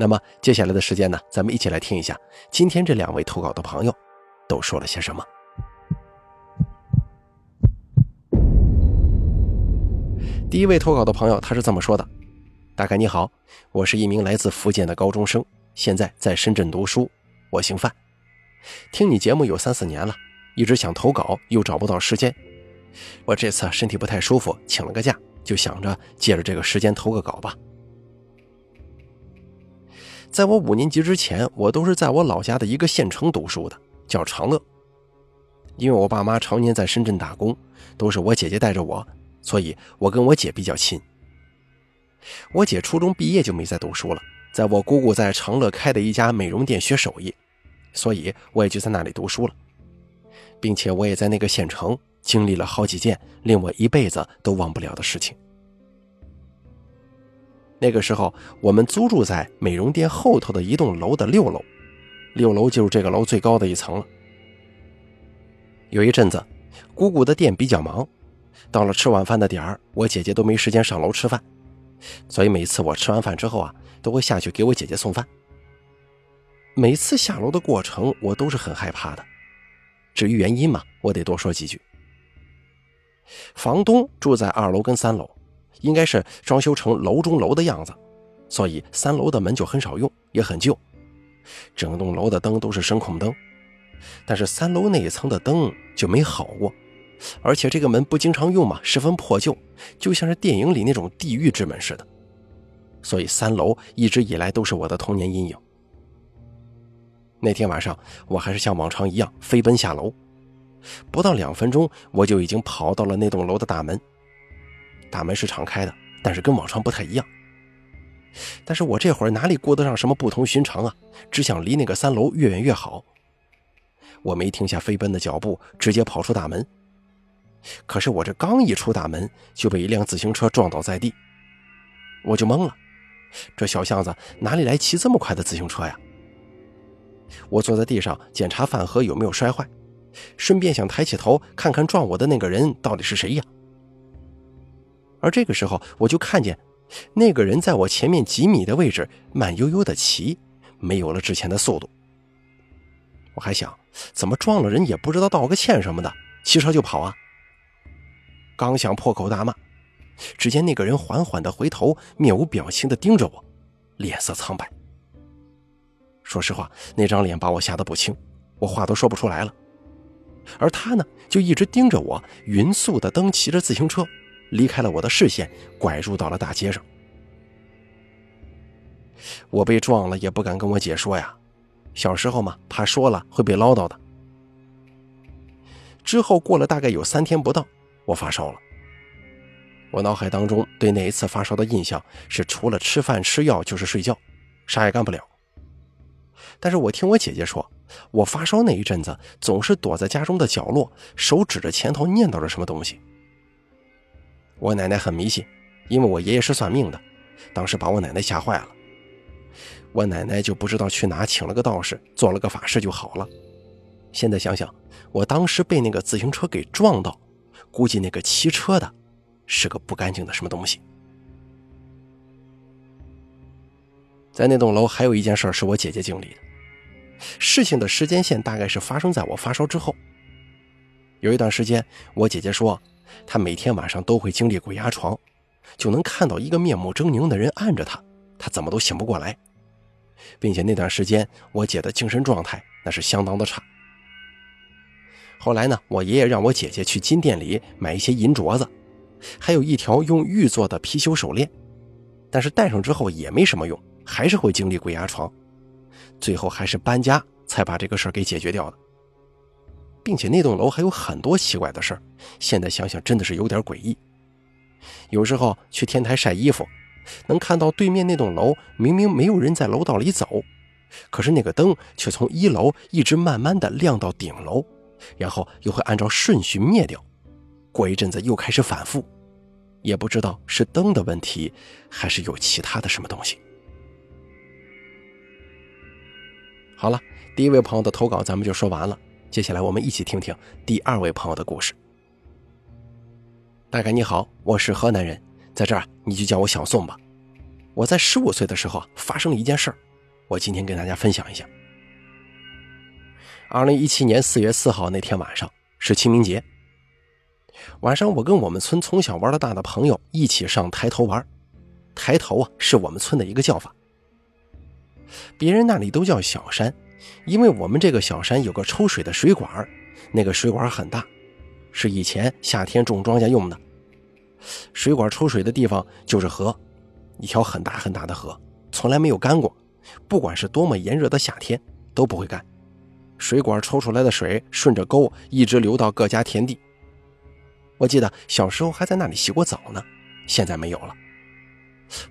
那么接下来的时间呢，咱们一起来听一下今天这两位投稿的朋友都说了些什么。第一位投稿的朋友他是这么说的：“大概你好，我是一名来自福建的高中生，现在在深圳读书，我姓范。听你节目有三四年了，一直想投稿，又找不到时间。我这次身体不太舒服，请了个假，就想着借着这个时间投个稿吧。”在我五年级之前，我都是在我老家的一个县城读书的，叫长乐。因为我爸妈常年在深圳打工，都是我姐姐带着我，所以我跟我姐比较亲。我姐初中毕业就没再读书了，在我姑姑在长乐开的一家美容店学手艺，所以我也就在那里读书了，并且我也在那个县城经历了好几件令我一辈子都忘不了的事情。那个时候，我们租住在美容店后头的一栋楼的六楼，六楼就是这个楼最高的一层了。有一阵子，姑姑的店比较忙，到了吃晚饭的点儿，我姐姐都没时间上楼吃饭，所以每次我吃完饭之后啊，都会下去给我姐姐送饭。每次下楼的过程，我都是很害怕的。至于原因嘛，我得多说几句。房东住在二楼跟三楼。应该是装修成楼中楼的样子，所以三楼的门就很少用，也很旧。整栋楼的灯都是声控灯，但是三楼那一层的灯就没好过。而且这个门不经常用嘛，十分破旧，就像是电影里那种地狱之门似的。所以三楼一直以来都是我的童年阴影。那天晚上，我还是像往常一样飞奔下楼，不到两分钟，我就已经跑到了那栋楼的大门。大门是敞开的，但是跟往常不太一样。但是我这会儿哪里顾得上什么不同寻常啊？只想离那个三楼越远越好。我没停下飞奔的脚步，直接跑出大门。可是我这刚一出大门，就被一辆自行车撞倒在地，我就懵了。这小巷子哪里来骑这么快的自行车呀？我坐在地上检查饭盒有没有摔坏，顺便想抬起头看看撞我的那个人到底是谁呀？而这个时候，我就看见那个人在我前面几米的位置慢悠悠的骑，没有了之前的速度。我还想，怎么撞了人也不知道道个歉什么的，骑车就跑啊？刚想破口大骂，只见那个人缓缓的回头，面无表情的盯着我，脸色苍白。说实话，那张脸把我吓得不轻，我话都说不出来了。而他呢，就一直盯着我，匀速的蹬骑着自行车。离开了我的视线，拐入到了大街上。我被撞了，也不敢跟我姐说呀。小时候嘛，怕说了会被唠叨的。之后过了大概有三天不到，我发烧了。我脑海当中对那一次发烧的印象是，除了吃饭吃药就是睡觉，啥也干不了。但是我听我姐姐说，我发烧那一阵子总是躲在家中的角落，手指着前头念叨着什么东西。我奶奶很迷信，因为我爷爷是算命的，当时把我奶奶吓坏了。我奶奶就不知道去哪请了个道士，做了个法事就好了。现在想想，我当时被那个自行车给撞到，估计那个骑车的是个不干净的什么东西。在那栋楼还有一件事是我姐姐经历的，事情的时间线大概是发生在我发烧之后。有一段时间，我姐姐说。她每天晚上都会经历鬼压床，就能看到一个面目狰狞的人按着她，她怎么都醒不过来，并且那段时间我姐的精神状态那是相当的差。后来呢，我爷爷让我姐姐去金店里买一些银镯子，还有一条用玉做的貔貅手链，但是戴上之后也没什么用，还是会经历鬼压床，最后还是搬家才把这个事儿给解决掉的。并且那栋楼还有很多奇怪的事儿，现在想想真的是有点诡异。有时候去天台晒衣服，能看到对面那栋楼明明没有人在楼道里走，可是那个灯却从一楼一直慢慢的亮到顶楼，然后又会按照顺序灭掉，过一阵子又开始反复，也不知道是灯的问题，还是有其他的什么东西。好了，第一位朋友的投稿咱们就说完了，接下来我们一起听听第二位朋友的故事。大概你好，我是河南人，在这儿你就叫我小宋吧。我在十五岁的时候发生了一件事儿，我今天跟大家分享一下。二零一七年四月四号那天晚上是清明节，晚上我跟我们村从小玩到大的朋友一起上抬头玩，抬头啊是我们村的一个叫法。别人那里都叫小山，因为我们这个小山有个抽水的水管，那个水管很大，是以前夏天种庄稼用的。水管抽水的地方就是河，一条很大很大的河，从来没有干过，不管是多么炎热的夏天都不会干。水管抽出来的水顺着沟一直流到各家田地。我记得小时候还在那里洗过澡呢，现在没有了。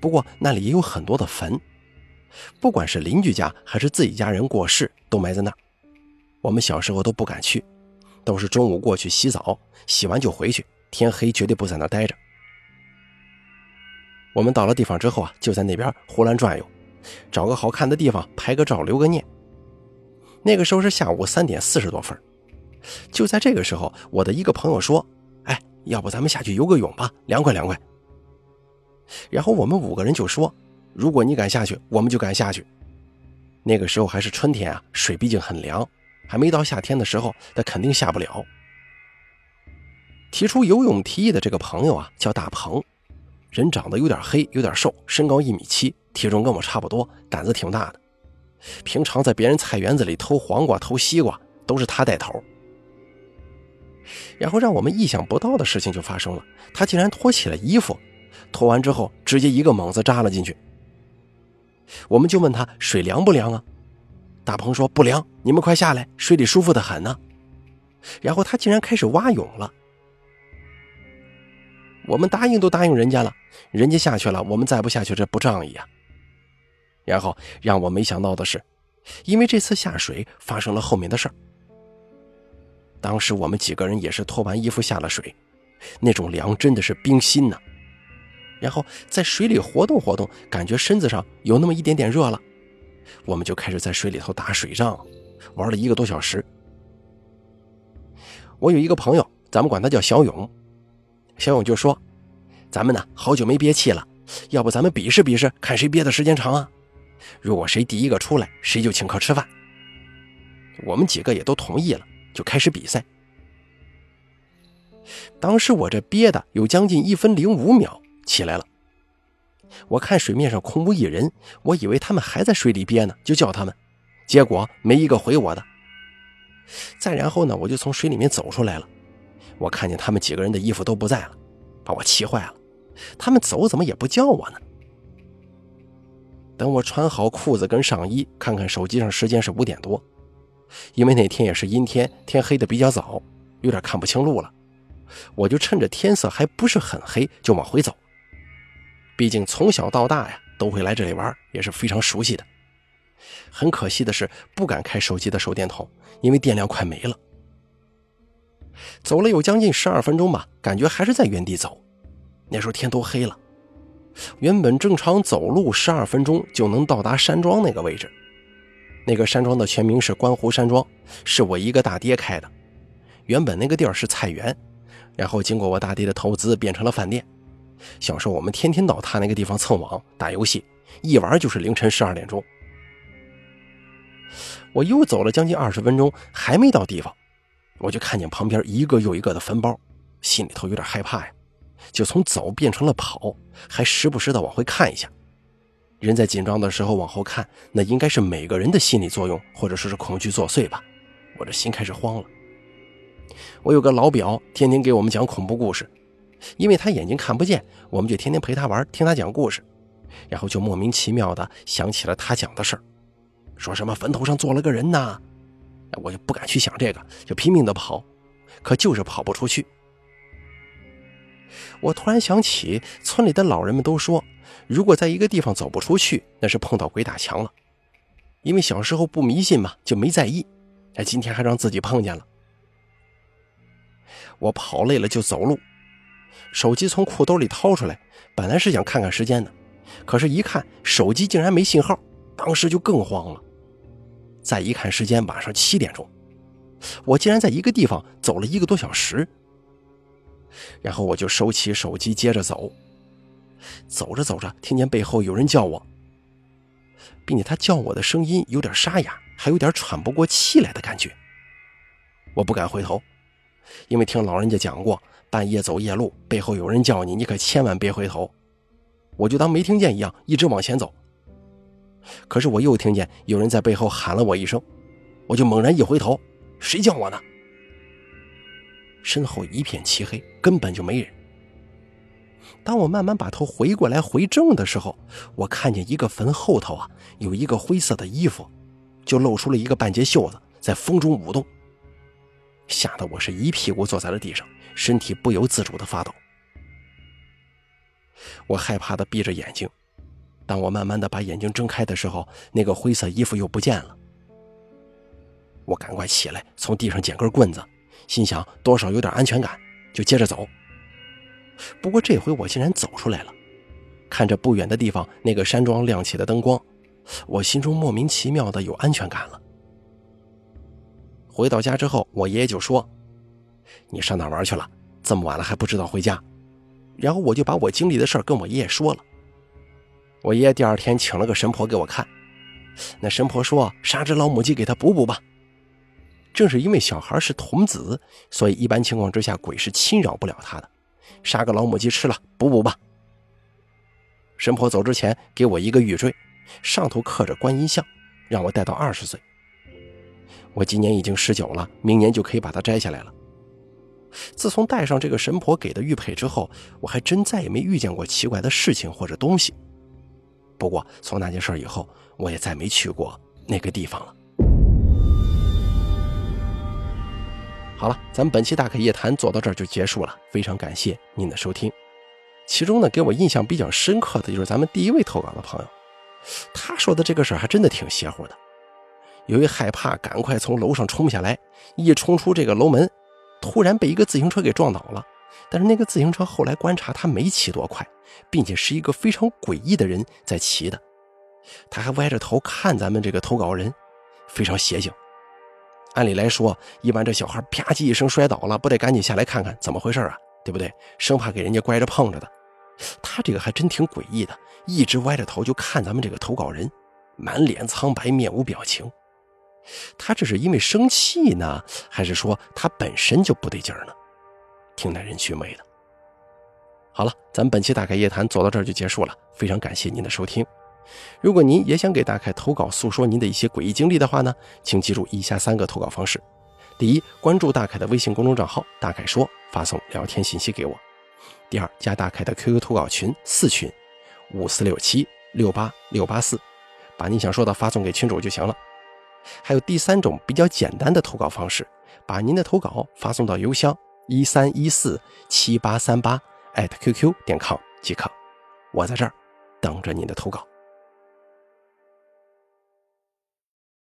不过那里也有很多的坟。不管是邻居家还是自己家人过世，都埋在那儿。我们小时候都不敢去，都是中午过去洗澡，洗完就回去，天黑绝对不在那儿待着。我们到了地方之后啊，就在那边胡乱转悠，找个好看的地方拍个照，留个念。那个时候是下午三点四十多分，就在这个时候，我的一个朋友说：“哎，要不咱们下去游个泳吧，凉快凉快。”然后我们五个人就说。如果你敢下去，我们就敢下去。那个时候还是春天啊，水毕竟很凉，还没到夏天的时候，那肯定下不了。提出游泳提议的这个朋友啊，叫大鹏，人长得有点黑，有点瘦，身高一米七，体重跟我差不多，胆子挺大的。平常在别人菜园子里偷黄瓜、偷西瓜，都是他带头。然后让我们意想不到的事情就发生了，他竟然脱起了衣服，脱完之后直接一个猛子扎了进去。我们就问他水凉不凉啊？大鹏说不凉，你们快下来，水里舒服的很呢。然后他竟然开始蛙泳了。我们答应都答应人家了，人家下去了，我们再不下去这不仗义啊。然后让我没想到的是，因为这次下水发生了后面的事儿。当时我们几个人也是脱完衣服下了水，那种凉真的是冰心呐。然后在水里活动活动，感觉身子上有那么一点点热了，我们就开始在水里头打水仗，玩了一个多小时。我有一个朋友，咱们管他叫小勇，小勇就说：“咱们呢好久没憋气了，要不咱们比试比试，看谁憋的时间长啊？如果谁第一个出来，谁就请客吃饭。”我们几个也都同意了，就开始比赛。当时我这憋的有将近一分零五秒。起来了，我看水面上空无一人，我以为他们还在水里憋呢，就叫他们，结果没一个回我的。再然后呢，我就从水里面走出来了，我看见他们几个人的衣服都不在了，把我气坏了。他们走怎么也不叫我呢？等我穿好裤子跟上衣，看看手机上时间是五点多，因为那天也是阴天，天黑的比较早，有点看不清路了，我就趁着天色还不是很黑，就往回走。毕竟从小到大呀，都会来这里玩，也是非常熟悉的。很可惜的是，不敢开手机的手电筒，因为电量快没了。走了有将近十二分钟吧，感觉还是在原地走。那时候天都黑了。原本正常走路十二分钟就能到达山庄那个位置，那个山庄的全名是观湖山庄，是我一个大爹开的。原本那个地儿是菜园，然后经过我大爹的投资变成了饭店。小时候，我们天天到他那个地方蹭网、打游戏，一玩就是凌晨十二点钟。我又走了将近二十分钟，还没到地方，我就看见旁边一个又一个的坟包，心里头有点害怕呀，就从走变成了跑，还时不时的往回看一下。人在紧张的时候往后看，那应该是每个人的心理作用，或者说是恐惧作祟吧。我这心开始慌了。我有个老表，天天给我们讲恐怖故事。因为他眼睛看不见，我们就天天陪他玩，听他讲故事，然后就莫名其妙的想起了他讲的事儿，说什么坟头上坐了个人呐，我就不敢去想这个，就拼命的跑，可就是跑不出去。我突然想起，村里的老人们都说，如果在一个地方走不出去，那是碰到鬼打墙了。因为小时候不迷信嘛，就没在意。哎，今天还让自己碰见了。我跑累了就走路，手机从裤兜里掏出来，本来是想看看时间的，可是，一看手机竟然没信号，当时就更慌了。再一看时间，晚上七点钟，我竟然在一个地方走了一个多小时。然后我就收起手机，接着走。走着走着，听见背后有人叫我，并且他叫我的声音有点沙哑，还有点喘不过气来的感觉。我不敢回头。因为听老人家讲过，半夜走夜路，背后有人叫你，你可千万别回头。我就当没听见一样，一直往前走。可是我又听见有人在背后喊了我一声，我就猛然一回头，谁叫我呢？身后一片漆黑，根本就没人。当我慢慢把头回过来回正的时候，我看见一个坟后头啊，有一个灰色的衣服，就露出了一个半截袖子，在风中舞动。吓得我是一屁股坐在了地上，身体不由自主的发抖。我害怕的闭着眼睛，当我慢慢的把眼睛睁开的时候，那个灰色衣服又不见了。我赶快起来，从地上捡根棍子，心想多少有点安全感，就接着走。不过这回我竟然走出来了，看着不远的地方那个山庄亮起的灯光，我心中莫名其妙的有安全感了。回到家之后，我爷爷就说：“你上哪玩去了？这么晚了还不知道回家。”然后我就把我经历的事跟我爷爷说了。我爷爷第二天请了个神婆给我看，那神婆说：“杀只老母鸡给他补补吧。”正是因为小孩是童子，所以一般情况之下鬼是侵扰不了他的。杀个老母鸡吃了补补吧。神婆走之前给我一个玉坠，上头刻着观音像，让我带到二十岁。我今年已经十九了，明年就可以把它摘下来了。自从戴上这个神婆给的玉佩之后，我还真再也没遇见过奇怪的事情或者东西。不过从那件事以后，我也再没去过那个地方了。好了，咱们本期大开夜谈做到这儿就结束了，非常感谢您的收听。其中呢，给我印象比较深刻的就是咱们第一位投稿的朋友，他说的这个事儿还真的挺邪乎的。由于害怕，赶快从楼上冲下来，一冲出这个楼门，突然被一个自行车给撞倒了。但是那个自行车后来观察，他没骑多快，并且是一个非常诡异的人在骑的。他还歪着头看咱们这个投稿人，非常邪性。按理来说，一般这小孩啪叽一声摔倒了，不得赶紧下来看看怎么回事啊？对不对？生怕给人家拐着碰着的。他这个还真挺诡异的，一直歪着头就看咱们这个投稿人，满脸苍白，面无表情。他这是因为生气呢，还是说他本身就不对劲儿呢？挺耐人寻味的。好了，咱们本期大凯夜谈走到这儿就结束了，非常感谢您的收听。如果您也想给大凯投稿，诉说您的一些诡异经历的话呢，请记住以下三个投稿方式：第一，关注大凯的微信公众账号“大凯说”，发送聊天信息给我；第二，加大凯的 QQ 投稿群四群五四六七六八六八四，把你想说的发送给群主就行了。还有第三种比较简单的投稿方式，把您的投稿发送到邮箱一三一四七八三八艾特 QQ 点 com 即可。我在这儿等着您的投稿。